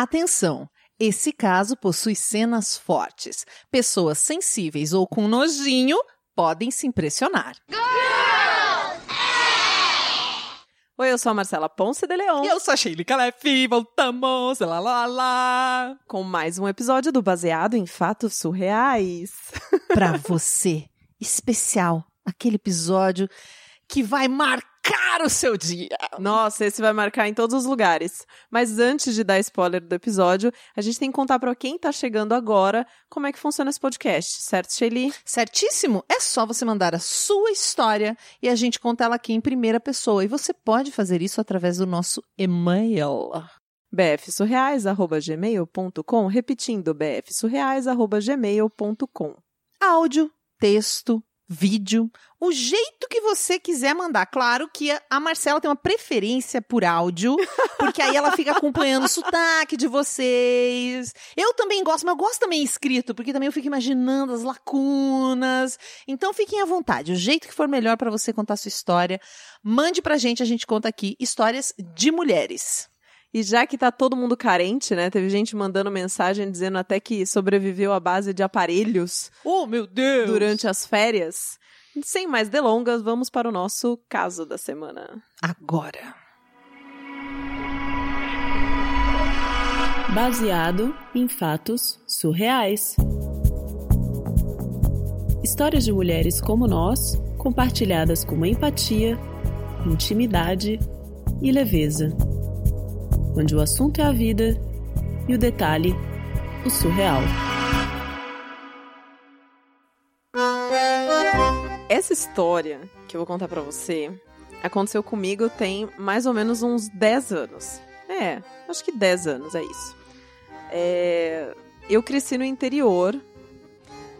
Atenção! Esse caso possui cenas fortes. Pessoas sensíveis ou com nojinho podem se impressionar. Oi, eu sou a Marcela Ponce de Leon. E eu sou a Sheila Calef, voltamos, lá lá lá, com mais um episódio do Baseado em Fatos Surreais. Pra você, especial, aquele episódio que vai marcar o seu dia. Nossa, esse vai marcar em todos os lugares. Mas antes de dar spoiler do episódio, a gente tem que contar para quem tá chegando agora como é que funciona esse podcast, certo, Shelly? Certíssimo. É só você mandar a sua história e a gente conta ela aqui em primeira pessoa. E você pode fazer isso através do nosso e-mail bfsurreais@gmail.com, repetindo bfsurreais@gmail.com. Áudio, texto, vídeo, o jeito que você quiser mandar. Claro que a Marcela tem uma preferência por áudio, porque aí ela fica acompanhando o sotaque de vocês. Eu também gosto, mas eu gosto também escrito, porque também eu fico imaginando as lacunas. Então fiquem à vontade, o jeito que for melhor para você contar sua história, mande pra gente, a gente conta aqui histórias de mulheres. E já que tá todo mundo carente, né? Teve gente mandando mensagem dizendo até que sobreviveu à base de aparelhos. Oh, meu Deus! Durante as férias. Sem mais delongas, vamos para o nosso caso da semana. Agora. Baseado em fatos surreais. Histórias de mulheres como nós, compartilhadas com empatia, intimidade e leveza onde o assunto é a vida e o detalhe, o surreal. Essa história que eu vou contar para você aconteceu comigo tem mais ou menos uns 10 anos. É, acho que 10 anos é isso. É, eu cresci no interior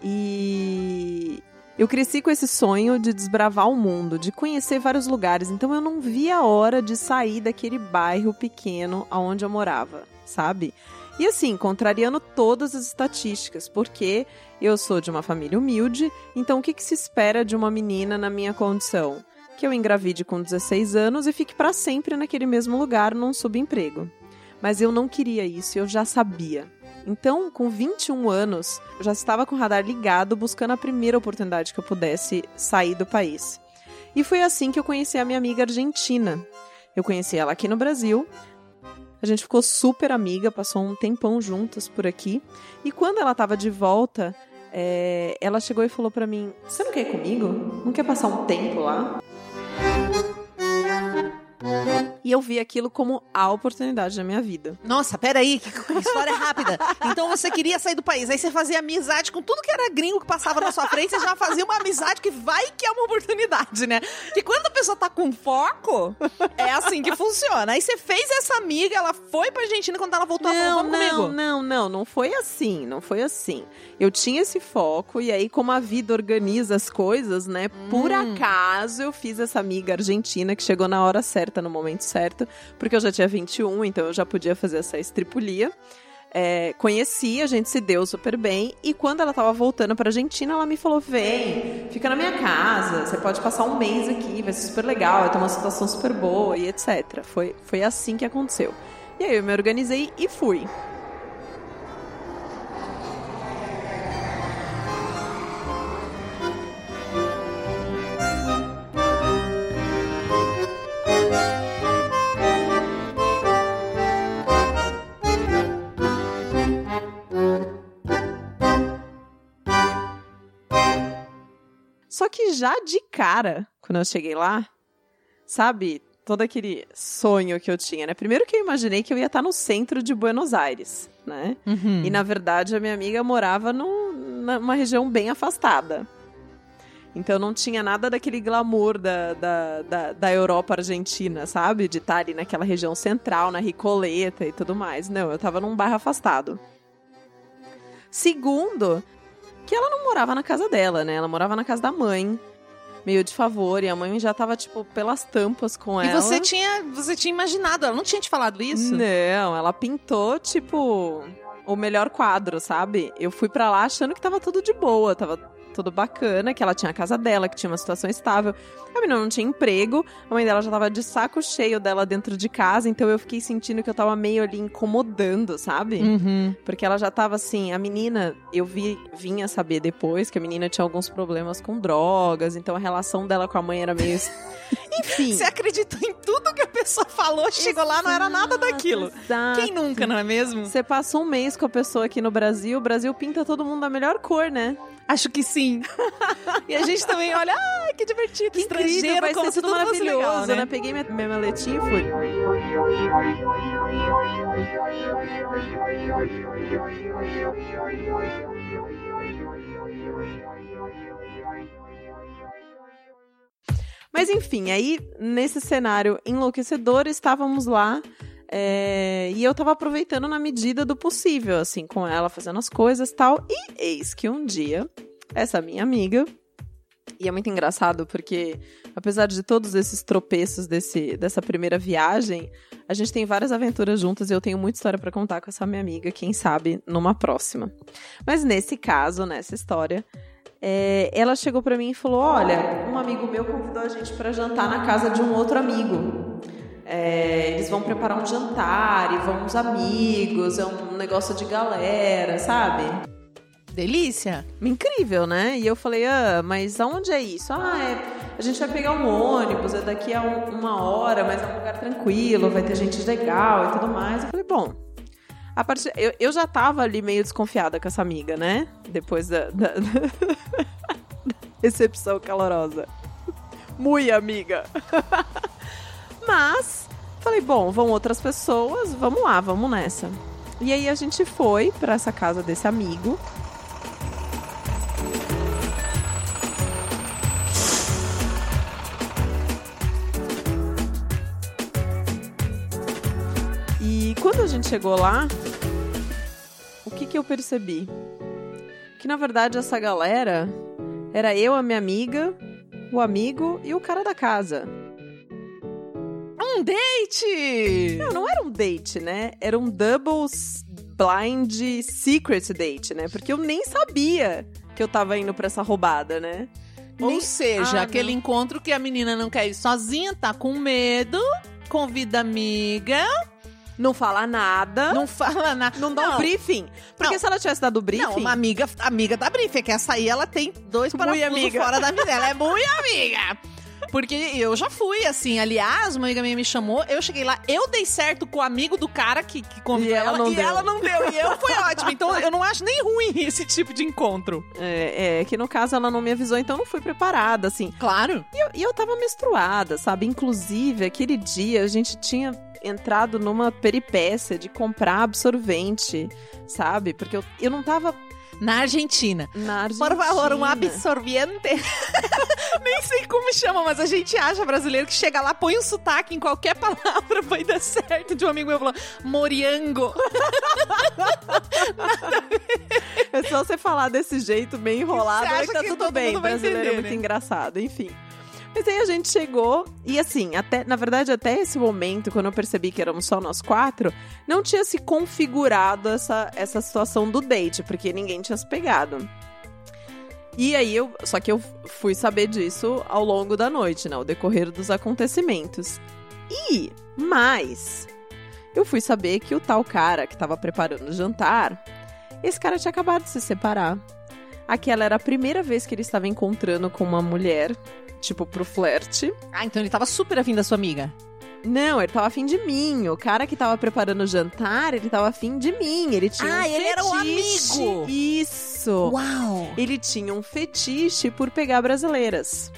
e eu cresci com esse sonho de desbravar o mundo, de conhecer vários lugares, então eu não via a hora de sair daquele bairro pequeno aonde eu morava, sabe? E assim, contrariando todas as estatísticas, porque eu sou de uma família humilde, então o que, que se espera de uma menina na minha condição? Que eu engravide com 16 anos e fique para sempre naquele mesmo lugar num subemprego. Mas eu não queria isso, eu já sabia. Então, com 21 anos, eu já estava com o radar ligado, buscando a primeira oportunidade que eu pudesse sair do país. E foi assim que eu conheci a minha amiga argentina. Eu conheci ela aqui no Brasil. A gente ficou super amiga, passou um tempão juntas por aqui. E quando ela estava de volta, é, ela chegou e falou para mim: Você não quer ir comigo? Não quer passar um tempo lá? E eu vi aquilo como a oportunidade da minha vida. Nossa, peraí, que história rápida. Então você queria sair do país, aí você fazia amizade com tudo que era gringo que passava na sua frente, você já fazia uma amizade que vai que é uma oportunidade, né? Que quando a pessoa tá com foco, é assim que funciona. Aí você fez essa amiga, ela foi pra Argentina quando ela voltou, não, ela falou, não, comigo. Não, não, não foi assim, não foi assim. Eu tinha esse foco e aí como a vida organiza as coisas, né? Por Hum. acaso eu fiz essa amiga argentina que chegou na hora certa, no momento certo, porque eu já tinha 21, então eu já podia fazer essa estripulia. É, conheci, a gente se deu super bem. E quando ela tava voltando pra Argentina, ela me falou: vem, fica na minha casa, você pode passar um mês aqui, vai ser super legal, vai ter uma situação super boa e etc. Foi, foi assim que aconteceu. E aí eu me organizei e fui. Que já de cara, quando eu cheguei lá, sabe, todo aquele sonho que eu tinha, né? Primeiro que eu imaginei que eu ia estar no centro de Buenos Aires, né? Uhum. E na verdade a minha amiga morava num, numa região bem afastada. Então não tinha nada daquele glamour da, da, da, da Europa Argentina, sabe? De estar ali naquela região central, na Ricoleta e tudo mais. Não, eu tava num bairro afastado. Segundo, que ela não morava na casa dela, né? Ela morava na casa da mãe, meio de favor, e a mãe já tava, tipo, pelas tampas com E ela. você tinha, você tinha imaginado, ela não tinha te falado isso? Não, ela pintou, tipo, o melhor quadro, sabe? Eu fui pra lá achando que tava tudo de boa, tava tudo bacana, que ela tinha a casa dela, que tinha uma situação estável. A menina não tinha emprego, a mãe dela já tava de saco cheio dela dentro de casa, então eu fiquei sentindo que eu tava meio ali incomodando, sabe? Uhum. Porque ela já tava assim, a menina, eu vi, vinha saber depois que a menina tinha alguns problemas com drogas, então a relação dela com a mãe era meio. Enfim. Você acreditou em tudo que a pessoa falou, chegou lá, não era nada daquilo. Exato. Quem nunca, não é mesmo? Você passa um mês com a pessoa aqui no Brasil, o Brasil pinta todo mundo da melhor cor, né? Acho que sim. e a gente também olha, ah, que divertido, Que incrível, estrangeiro, vai como ser se tudo maravilhoso, legal, né? né? Peguei minha, minha maletinha e fui. Mas enfim, aí nesse cenário enlouquecedor estávamos lá é, e eu tava aproveitando na medida do possível, assim, com ela fazendo as coisas tal. E eis que um dia, essa minha amiga, e é muito engraçado porque, apesar de todos esses tropeços desse, dessa primeira viagem, a gente tem várias aventuras juntas e eu tenho muita história pra contar com essa minha amiga, quem sabe numa próxima. Mas nesse caso, nessa história, é, ela chegou pra mim e falou: Olha, um amigo meu convidou a gente pra jantar na casa de um outro amigo. É, eles vão preparar um jantar e vão uns amigos, é um negócio de galera, sabe? Delícia. Incrível, né? E eu falei, ah, mas aonde é isso? Ah, é, a gente vai pegar um ônibus, é daqui a um- uma hora, mas é um lugar tranquilo, vai ter gente legal e tudo mais. Eu falei, bom. A partir, eu, eu já tava ali meio desconfiada com essa amiga, né? Depois da, da, da recepção calorosa. Muito amiga. Mas, falei, bom, vão outras pessoas, vamos lá, vamos nessa. E aí a gente foi pra essa casa desse amigo. E quando a gente chegou lá, o que que eu percebi? Que na verdade essa galera era eu, a minha amiga, o amigo e o cara da casa. Um date! Não, não era um date, né? Era um double blind secret date, né? Porque eu nem sabia que eu tava indo pra essa roubada, né? Ou Nem- seja, Ah, aquele não. encontro que a menina não quer ir sozinha, tá com medo, convida amiga, Não fala nada, não, não fala nada. dá um briefing. Porque Não. se ela tivesse dado briefing, Não, uma amiga, amiga da briefing, que essa aí ela tem dois parafusos amiga. fora da vida. Ela é muito amiga. Porque eu já fui, assim. Aliás, uma amiga minha me chamou, eu cheguei lá, eu dei certo com o amigo do cara que, que convidou ela ela, não e deu. ela não deu. E eu fui ótimo. Então eu não acho nem ruim esse tipo de encontro. é, é, que no caso ela não me avisou, então eu não fui preparada, assim. Claro. E eu, e eu tava menstruada, sabe? Inclusive, aquele dia a gente tinha entrado numa peripécia de comprar absorvente, sabe? Porque eu, eu não tava Na Argentina. na Argentina. Por favor, um absorvente. Nem sei como chama, mas a gente acha brasileiro que chega lá, põe um sotaque em qualquer palavra, vai dar certo. De um amigo meu falou, moriango. É só você falar desse jeito bem enrolado, aí tá tudo bem. Brasileiro é entender, muito né? engraçado, enfim. Mas aí a gente chegou e assim, até na verdade até esse momento, quando eu percebi que éramos só nós quatro, não tinha se configurado essa, essa situação do date, porque ninguém tinha se pegado. E aí eu, só que eu fui saber disso ao longo da noite, né, ao decorrer dos acontecimentos. E mais, eu fui saber que o tal cara que tava preparando o jantar, esse cara tinha acabado de se separar. Aquela era a primeira vez que ele estava encontrando com uma mulher, tipo, pro flerte. Ah, então ele tava super afim da sua amiga. Não, ele tava afim de mim. O cara que tava preparando o jantar, ele tava afim de mim. Ele tinha Ah, um ele era o fetiche. amigo. Isso. Uau! Ele tinha um fetiche por pegar brasileiras.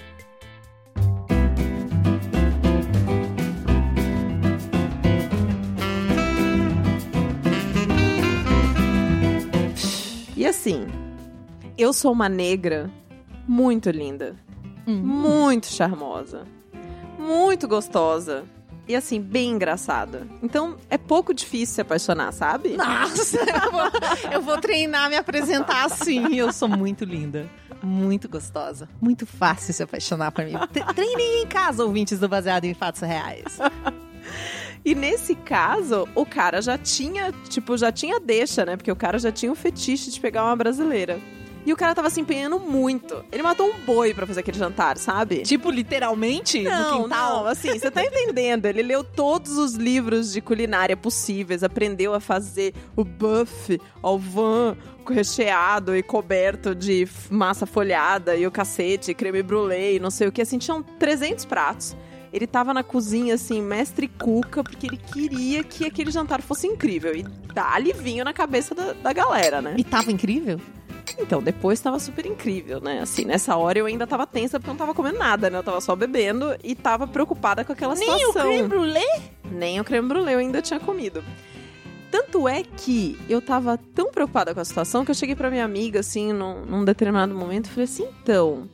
E assim, eu sou uma negra muito linda, Hum. muito charmosa, muito gostosa e assim, bem engraçada. Então é pouco difícil se apaixonar, sabe? Nossa, eu vou, eu vou treinar me apresentar assim. Eu sou muito linda, muito gostosa, muito fácil se apaixonar por mim. Tre- Treinem em casa, ouvintes do Baseado em Fatos Reais. E nesse caso, o cara já tinha, tipo, já tinha deixa, né? Porque o cara já tinha o fetiche de pegar uma brasileira. E o cara tava se empenhando muito. Ele matou um boi pra fazer aquele jantar, sabe? Tipo, literalmente? no Não, quintal? não, assim, você tá entendendo. Ele leu todos os livros de culinária possíveis, aprendeu a fazer o buff ao van recheado e coberto de massa folhada e o cacete, creme brulee, não sei o que, assim, tinham 300 pratos. Ele tava na cozinha, assim, mestre cuca, porque ele queria que aquele jantar fosse incrível. E dá-lhe vinho na cabeça da, da galera, né? E tava incrível? Então, depois tava super incrível, né? Assim, nessa hora eu ainda tava tensa porque eu não tava comendo nada, né? Eu tava só bebendo e tava preocupada com aquela Nem o situação. creme brulee? Nem o creme brulee eu ainda tinha comido. Tanto é que eu tava tão preocupada com a situação que eu cheguei pra minha amiga, assim, num, num determinado momento, e falei assim, então,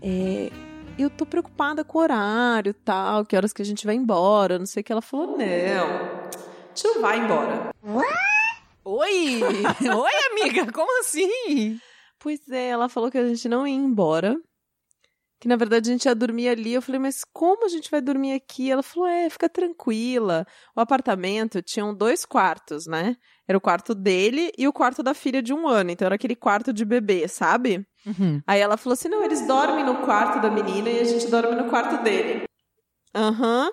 é, eu tô preocupada com o horário e tal, que horas que a gente vai embora, não sei o que. Ela falou, não, a gente não vai embora. Oi! Oi, amiga, como assim? Pois é, ela falou que a gente não ia embora. Que na verdade a gente ia dormir ali. Eu falei, mas como a gente vai dormir aqui? Ela falou, é, fica tranquila. O apartamento tinham dois quartos, né? Era o quarto dele e o quarto da filha de um ano. Então era aquele quarto de bebê, sabe? Uhum. Aí ela falou assim: não, eles dormem no quarto da menina e a gente dorme no quarto dele. Aham.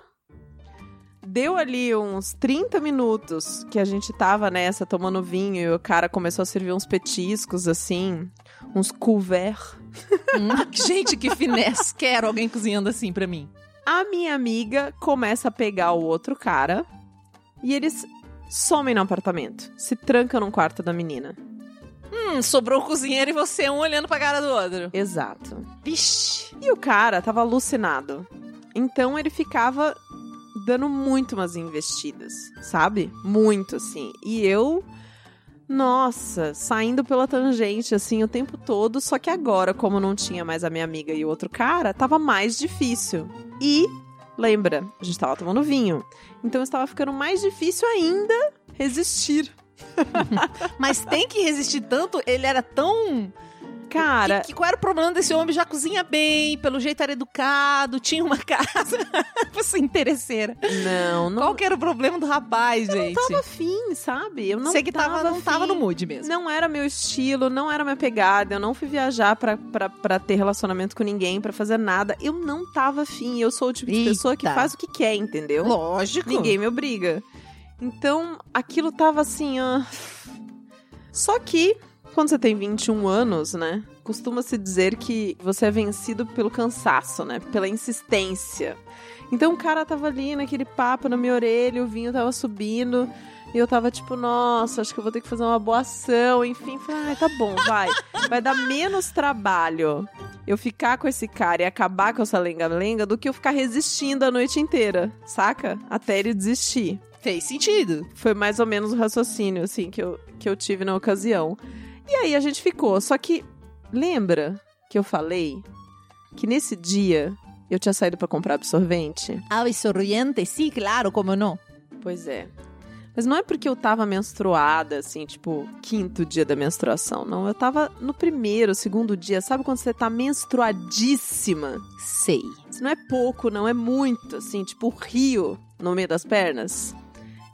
Deu ali uns 30 minutos que a gente tava nessa tomando vinho e o cara começou a servir uns petiscos assim, uns couverts. Hum, Gente, que finesse. Quero alguém cozinhando assim pra mim. A minha amiga começa a pegar o outro cara e eles somem no apartamento, se trancam num quarto da menina. Hum, sobrou o cozinheiro e você um olhando pra cara do outro. Exato. Vixe. E o cara tava alucinado. Então ele ficava dando muito umas investidas, sabe? Muito assim. E eu, nossa, saindo pela tangente assim o tempo todo, só que agora, como não tinha mais a minha amiga e o outro cara, tava mais difícil. E lembra, a gente tava tomando vinho. Então estava ficando mais difícil ainda resistir. Mas tem que resistir tanto, ele era tão. Cara, Que, que- qual era o problema desse homem? Já cozinha bem, pelo jeito era educado, tinha uma casa. Você interesseira. não, não Qual que era o problema do rapaz, gente? tava afim, sabe? Eu não Você que tava, não tava no mood mesmo. Não era meu estilo, não era minha pegada. Eu não fui viajar pra, pra, pra ter relacionamento com ninguém, pra fazer nada. Eu não tava afim. Eu sou o tipo de Eita. pessoa que faz o que quer, entendeu? Lógico. Ninguém me obriga. Então, aquilo tava assim, ó. Só que, quando você tem 21 anos, né? Costuma-se dizer que você é vencido pelo cansaço, né? Pela insistência. Então o cara tava ali naquele papo na minha orelha, o vinho tava subindo. E eu tava tipo, nossa, acho que eu vou ter que fazer uma boa ação. Enfim, falei, ai, tá bom, vai. Vai dar menos trabalho eu ficar com esse cara e acabar com essa lenga-lenga do que eu ficar resistindo a noite inteira, saca? Até ele desistir. Fez sentido. Foi mais ou menos o raciocínio, assim, que eu, que eu tive na ocasião. E aí a gente ficou. Só que, lembra que eu falei que nesse dia eu tinha saído pra comprar absorvente? Ah, sorriente, sim, claro, como não. Pois é. Mas não é porque eu tava menstruada, assim, tipo, quinto dia da menstruação, não. Eu tava no primeiro, segundo dia. Sabe quando você tá menstruadíssima? Sei. Isso não é pouco, não é muito, assim, tipo rio no meio das pernas.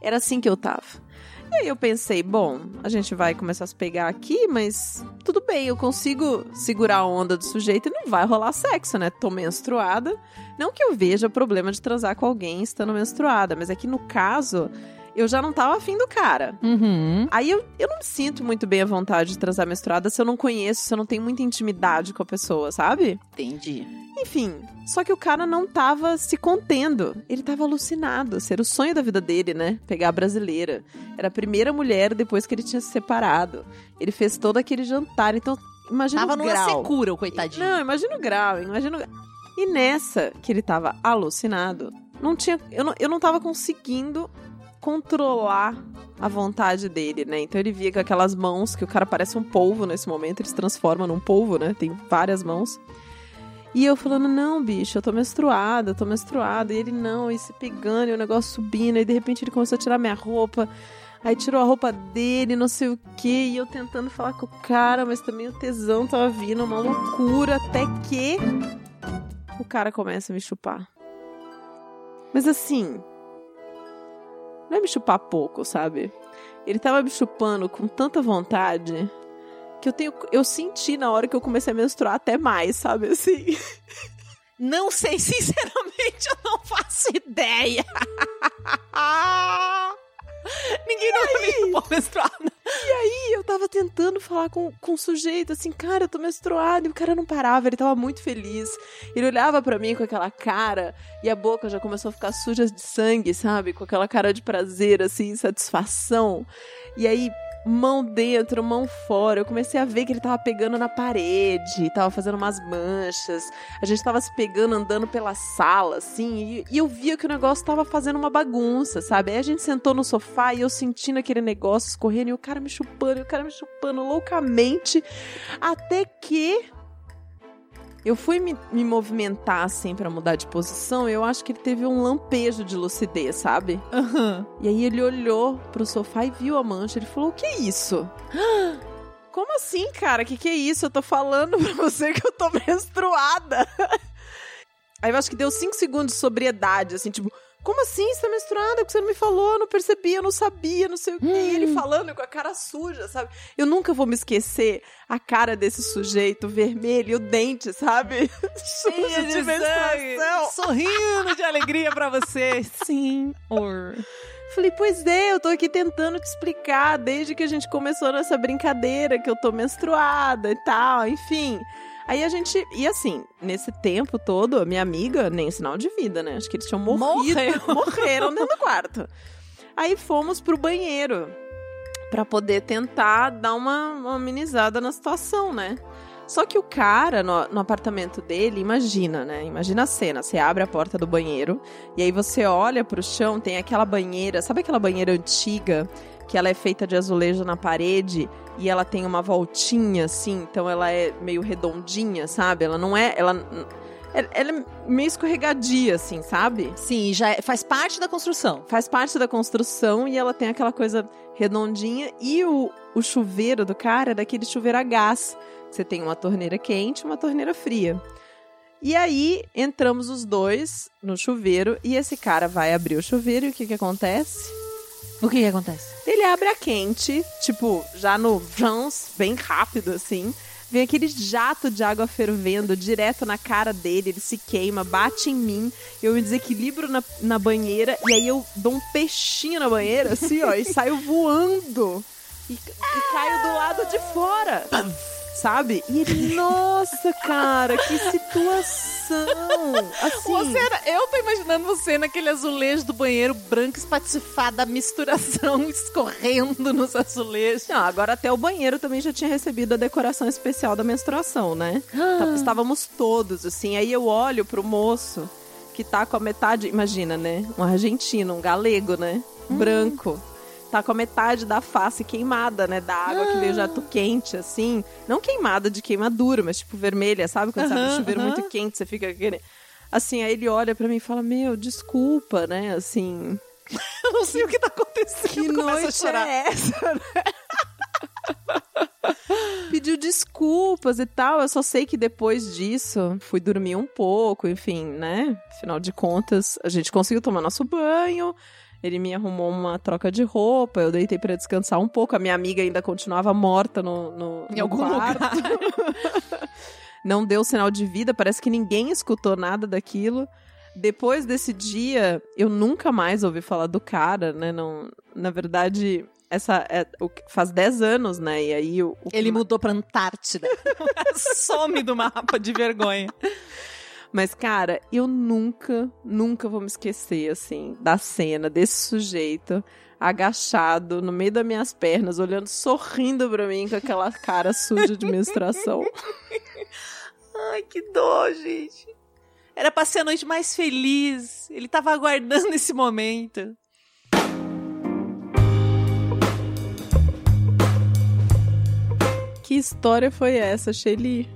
Era assim que eu tava. E aí eu pensei, bom, a gente vai começar a se pegar aqui, mas tudo bem, eu consigo segurar a onda do sujeito e não vai rolar sexo, né? Tô menstruada. Não que eu veja problema de transar com alguém estando menstruada, mas é que no caso, eu já não tava afim do cara. Uhum. Aí eu, eu não me sinto muito bem à vontade de transar menstruada se eu não conheço, se eu não tenho muita intimidade com a pessoa, sabe? Entendi. Enfim, só que o cara não tava se contendo. Ele tava alucinado. Ser o sonho da vida dele, né? Pegar a brasileira. Era a primeira mulher depois que ele tinha se separado. Ele fez todo aquele jantar. Então, imagina Tava o numa grau. secura, o coitadinho. Não, imagina o grau, imagina o. E nessa que ele tava alucinado, não tinha, eu, não, eu não tava conseguindo controlar a vontade dele, né? Então ele via com aquelas mãos, que o cara parece um polvo nesse momento, ele se transforma num polvo, né? Tem várias mãos. E eu falando, não, bicho, eu tô menstruada, eu tô menstruada. E ele, não, e se pegando, e o negócio subindo. E de repente ele começou a tirar minha roupa. Aí tirou a roupa dele, não sei o que. E eu tentando falar com o cara, mas também o tesão tava vindo, uma loucura. Até que o cara começa a me chupar. Mas assim, não é me chupar pouco, sabe? Ele tava me chupando com tanta vontade que eu tenho. Eu senti na hora que eu comecei a menstruar até mais, sabe assim? Não sei, sinceramente, eu não faço ideia. Ninguém nunca me chamou menstruada. E aí eu tava tentando falar com, com o sujeito, assim, cara, eu tô menstruado. E o cara não parava, ele tava muito feliz. Ele olhava para mim com aquela cara e a boca já começou a ficar suja de sangue, sabe? Com aquela cara de prazer, assim, satisfação. E aí mão dentro, mão fora. Eu comecei a ver que ele tava pegando na parede, tava fazendo umas manchas. A gente tava se pegando andando pela sala, assim, e, e, eu via que o negócio tava fazendo uma bagunça, sabe? Aí a gente sentou no sofá e eu sentindo aquele negócio escorrendo e o cara me chupando, e o cara me chupando loucamente, até que eu fui me, me movimentar assim para mudar de posição, eu acho que ele teve um lampejo de lucidez, sabe? Uhum. E aí ele olhou pro sofá e viu a mancha. Ele falou: O que é isso? Como assim, cara? O que, que é isso? Eu tô falando pra você que eu tô menstruada. Aí eu acho que deu cinco segundos de sobriedade, assim, tipo, como assim? Você tá menstruada? Porque você não me falou, eu não percebi, eu não sabia, não sei o quê. Hum. E ele hum. falando com a cara suja, sabe? Eu nunca vou me esquecer a cara desse sujeito vermelho e o dente, sabe? Cheia de, de menstruação. Sorrindo de alegria para você. Sim, or. Falei, pois é, eu tô aqui tentando te explicar desde que a gente começou nessa brincadeira que eu tô menstruada e tal, enfim. Aí a gente. E assim, nesse tempo todo, a minha amiga, nem sinal de vida, né? Acho que eles tinham morrido. Morreram, morreram dentro do quarto. Aí fomos pro banheiro para poder tentar dar uma, uma amenizada na situação, né? Só que o cara, no, no, apartamento dele, imagina, né? Imagina a cena. Você abre a porta do banheiro e aí você olha pro chão, tem aquela banheira, sabe aquela banheira antiga que ela é feita de azulejo na parede e ela tem uma voltinha assim, então ela é meio redondinha, sabe? Ela não é, ela ela é meio escorregadia, assim, sabe? Sim, já é, faz parte da construção. Faz parte da construção e ela tem aquela coisa redondinha. E o, o chuveiro do cara é daquele chuveiro a gás. Você tem uma torneira quente e uma torneira fria. E aí entramos os dois no chuveiro e esse cara vai abrir o chuveiro e o que que acontece? O que, que acontece? Ele abre a quente, tipo, já no Vans, bem rápido assim. Vem aquele jato de água fervendo direto na cara dele, ele se queima, bate em mim, eu me desequilibro na, na banheira e aí eu dou um peixinho na banheira, assim, ó, e saio voando. E, e caio do lado de fora sabe? E ele, nossa, cara, que situação! Assim. Você era, eu tô imaginando você naquele azulejo do banheiro branco espatifado, a misturação escorrendo nos azulejos. Não, agora até o banheiro também já tinha recebido a decoração especial da menstruação, né? Ah. Estávamos todos, assim. Aí eu olho pro moço que tá com a metade, imagina, né? Um argentino, um galego, né? Hum. Branco tá com a metade da face queimada, né? Da água que veio jato quente, assim. Não queimada de queimadura, mas tipo vermelha, sabe? Quando uhum, tá chuveiro uhum. muito quente, você fica aquele. Assim, aí ele olha para mim e fala: Meu, desculpa, né? Assim. Eu não sei o que tá acontecendo. Que noite a chorar. é essa, né? Pediu desculpas e tal. Eu só sei que depois disso fui dormir um pouco, enfim, né? Afinal de contas, a gente conseguiu tomar nosso banho. Ele me arrumou uma troca de roupa, eu deitei para descansar um pouco. A minha amiga ainda continuava morta no, no, em no algum quarto. lugar. Não deu sinal de vida, parece que ninguém escutou nada daquilo. Depois desse dia, eu nunca mais ouvi falar do cara, né? Não, na verdade, essa é, faz 10 anos, né? E aí o, o ele mudou para Antártida. Some do mapa de vergonha. Mas, cara, eu nunca, nunca vou me esquecer, assim, da cena desse sujeito agachado no meio das minhas pernas, olhando, sorrindo pra mim com aquela cara suja de menstruação. Ai, que dó, gente. Era pra ser a noite mais feliz. Ele tava aguardando esse momento. Que história foi essa, Shelly?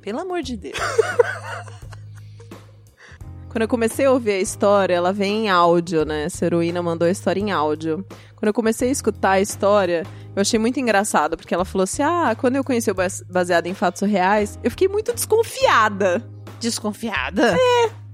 Pelo amor de Deus. Quando eu comecei a ouvir a história, ela vem em áudio, né? Essa heroína mandou a história em áudio. Quando eu comecei a escutar a história, eu achei muito engraçado, porque ela falou assim: ah, quando eu conheci o baseado em fatos reais, eu fiquei muito desconfiada. Desconfiada? É.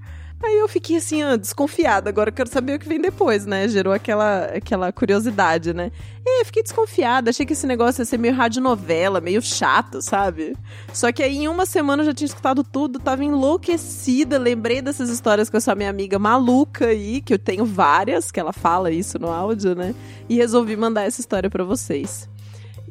Aí eu fiquei assim, desconfiada. Agora eu quero saber o que vem depois, né? Gerou aquela, aquela curiosidade, né? E eu fiquei desconfiada. Achei que esse negócio ia ser meio radionovela, meio chato, sabe? Só que aí em uma semana eu já tinha escutado tudo, tava enlouquecida. Lembrei dessas histórias com essa minha amiga maluca aí, que eu tenho várias, que ela fala isso no áudio, né? E resolvi mandar essa história para vocês.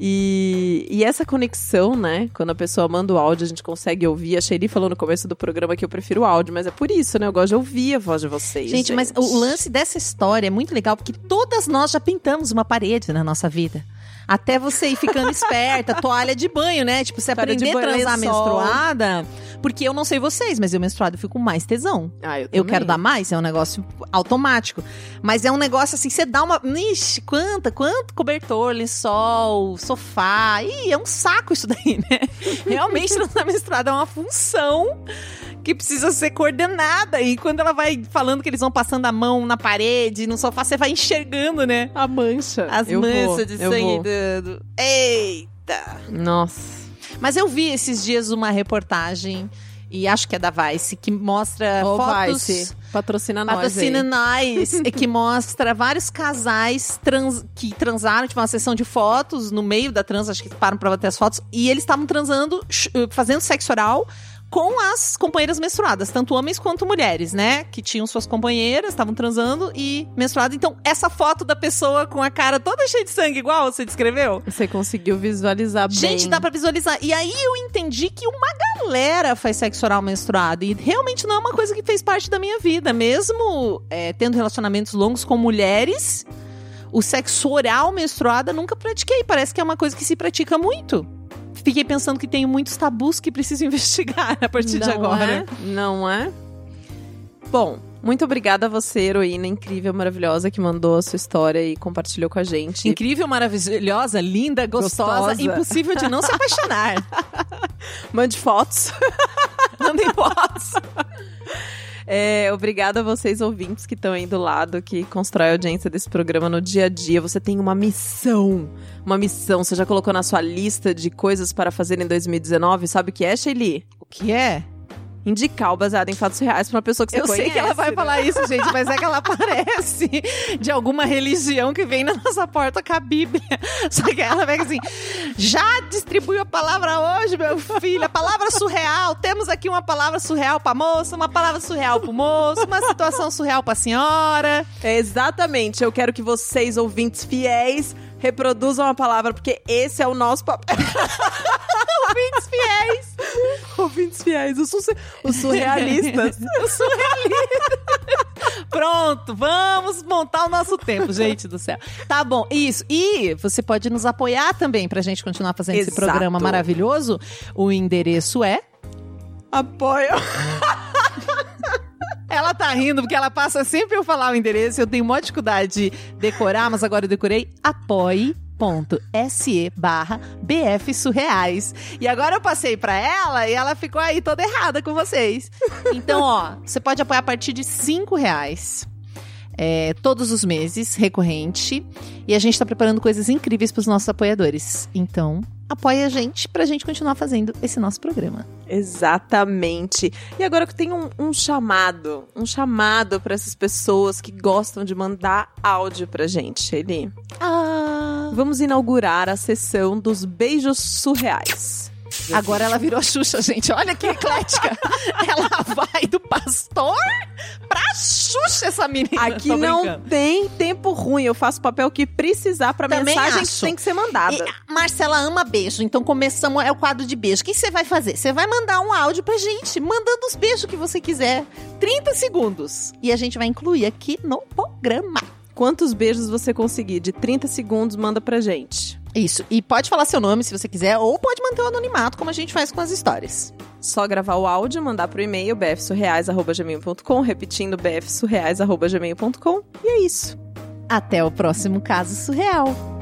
E, e essa conexão, né? Quando a pessoa manda o áudio, a gente consegue ouvir. A Sherry falou no começo do programa que eu prefiro o áudio, mas é por isso, né? Eu gosto de ouvir a voz de vocês. Gente, Gente, mas o lance dessa história é muito legal, porque todas nós já pintamos uma parede na nossa vida. Até você ir ficando esperta, toalha de banho, né? Tipo, você Toalha aprender a transar menstruada. Porque eu não sei vocês, mas eu menstruada eu fico com mais tesão. Ah, eu, Eu quero dar mais, é um negócio automático. Mas é um negócio assim, você dá uma. Ixi, quanta, quanto cobertor, lençol, sofá. Ih, é um saco isso daí, né? Realmente, transar menstruada é uma função que precisa ser coordenada. E quando ela vai falando que eles vão passando a mão na parede, no sofá, você vai enxergando, né? A mancha. As Eu manchas vou, de eu sangue. Eita! Nossa. Mas eu vi esses dias uma reportagem, e acho que é da Vice, que mostra Ô, fotos. Vice, patrocina nós Patrocina nós, e que mostra vários casais trans- que transaram, tipo, uma sessão de fotos no meio da trans, acho que param pra bater as fotos, e eles estavam transando, fazendo sexo oral com as companheiras menstruadas, tanto homens quanto mulheres, né? Que tinham suas companheiras, estavam transando e menstruadas. Então, essa foto da pessoa com a cara toda cheia de sangue, igual você descreveu, Você conseguiu visualizar bem. Gente, dá pra visualizar. E aí eu entendi que uma galera faz sexo oral menstruado. E realmente não é uma coisa que fez parte da minha vida. Mesmo é, tendo relacionamentos longos com mulheres, o sexo oral menstruada nunca pratiquei. Parece que é uma coisa que se pratica muito. Fiquei pensando que tenho muitos tabus que preciso investigar a partir de Não agora. É? Não é? Bom, muito obrigada a você, heroína incrível, maravilhosa, que mandou a sua história e compartilhou com a gente. Incrível, maravilhosa, linda, gostosa, Gostosa. impossível de não se apaixonar. Mande fotos. Mandem fotos. É, obrigada a vocês, ouvintes, que estão aí do lado, que constrói a audiência desse programa no dia a dia. Você tem uma missão. Uma missão. Você já colocou na sua lista de coisas para fazer em 2019? Sabe o que é, Shelly? O que é? Indicar o baseado em fatos reais para uma pessoa que você Eu conhece. sei que ela vai né? falar isso, gente, mas é que ela parece de alguma religião que vem na nossa porta com a Bíblia. Só que ela vem assim: já distribuiu a palavra hoje, meu filho, a palavra surreal. Temos aqui uma palavra surreal pra moça, uma palavra surreal pro moço, uma situação surreal pra senhora. É, exatamente. Eu quero que vocês, ouvintes fiéis, reproduzam a palavra, porque esse é o nosso papel. Ouvintes fiéis. ouvintes fiéis, os, surre- os surrealistas. Pronto, vamos montar o nosso tempo, gente do céu. Tá bom, isso. E você pode nos apoiar também pra gente continuar fazendo esse Exato. programa maravilhoso. O endereço é. Apoio. Ela tá rindo porque ela passa sempre eu falar o endereço. Eu tenho maior dificuldade de decorar, mas agora eu decorei. apoie.se barra BF Surreais. E agora eu passei pra ela e ela ficou aí toda errada com vocês. Então, ó, você pode apoiar a partir de cinco reais. é, todos os meses, recorrente. E a gente tá preparando coisas incríveis pros nossos apoiadores. Então, apoie a gente pra gente continuar fazendo esse nosso programa. Exatamente. E agora que tem um, um chamado, um chamado para essas pessoas que gostam de mandar áudio pra gente, Eli. Ah! Vamos inaugurar a sessão dos beijos surreais. Agora ela virou Xuxa, gente. Olha que eclética. ela vai do pastor pra Xuxa, essa menina. Aqui Tô não brincando. tem tempo ruim. Eu faço o papel que precisar pra Também mensagem acho. que tem que ser mandada. E a Marcela ama beijo, então começamos, é o quadro de beijo. O que você vai fazer? Você vai mandar um áudio pra gente, mandando os beijos que você quiser. 30 segundos. E a gente vai incluir aqui no programa. Quantos beijos você conseguir? De 30 segundos, manda pra gente. Isso. E pode falar seu nome se você quiser, ou pode manter o anonimato, como a gente faz com as histórias. Só gravar o áudio, mandar pro e-mail bfsurreais.gmail.com, repetindo bfsurreais.gmail.com. E é isso. Até o próximo caso surreal.